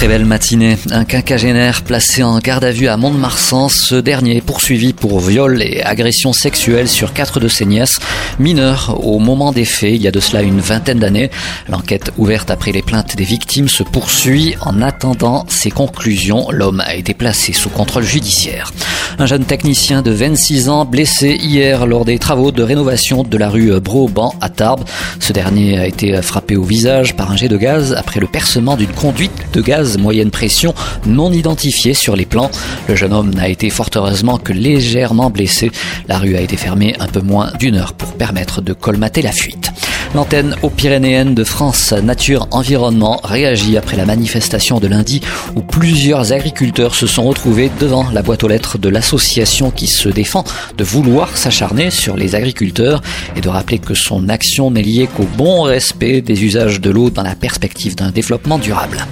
Très belle matinée. Un quinquagénaire placé en garde à vue à Mont-de-Marsan. Ce dernier est poursuivi pour viol et agression sexuelle sur quatre de ses nièces, mineures au moment des faits, il y a de cela une vingtaine d'années. L'enquête ouverte après les plaintes des victimes se poursuit. En attendant ses conclusions, l'homme a été placé sous contrôle judiciaire. Un jeune technicien de 26 ans blessé hier lors des travaux de rénovation de la rue Broban à Tarbes. Ce dernier a été frappé au visage par un jet de gaz après le percement d'une conduite de gaz moyenne pression non identifiée sur les plans. Le jeune homme n'a été fort heureusement que légèrement blessé. La rue a été fermée un peu moins d'une heure pour permettre de colmater la fuite. L'antenne aux Pyrénéennes de France Nature Environnement réagit après la manifestation de lundi où plusieurs agriculteurs se sont retrouvés devant la boîte aux lettres de l'association qui se défend de vouloir s'acharner sur les agriculteurs et de rappeler que son action n'est liée qu'au bon respect des usages de l'eau dans la perspective d'un développement durable.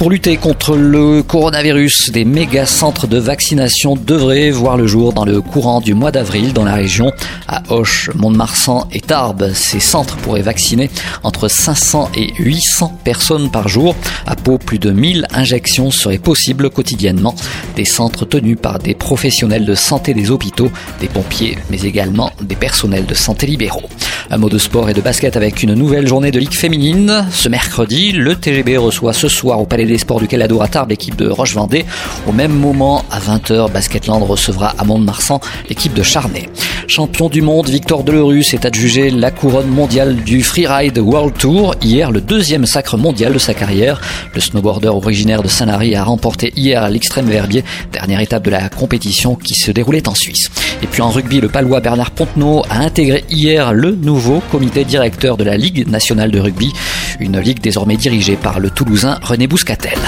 Pour lutter contre le coronavirus, des méga centres de vaccination devraient voir le jour dans le courant du mois d'avril dans la région. À Auch, Mont-de-Marsan et Tarbes, ces centres pourraient vacciner entre 500 et 800 personnes par jour. À Pau, plus de 1000 injections seraient possibles quotidiennement. Des centres tenus par des professionnels de santé des hôpitaux, des pompiers, mais également des personnels de santé libéraux. Un mot de sport et de basket avec une nouvelle journée de Ligue féminine. Ce mercredi, le TGB reçoit ce soir au Palais des Sports du Calado à Tarbes l'équipe de Roche-Vendée. Au même moment, à 20h, Basketland recevra à Mont-de-Marsan l'équipe de Charnay. Champion du monde, Victor Delerue s'est adjugé la couronne mondiale du Freeride World Tour. Hier, le deuxième sacre mondial de sa carrière. Le snowboarder originaire de Saint-Lary a remporté hier l'extrême verbier, dernière étape de la compétition qui se déroulait en Suisse. Et puis en rugby, le palois Bernard Pontenot a intégré hier le nouveau comité directeur de la Ligue nationale de rugby, une ligue désormais dirigée par le Toulousain René Bouscatel.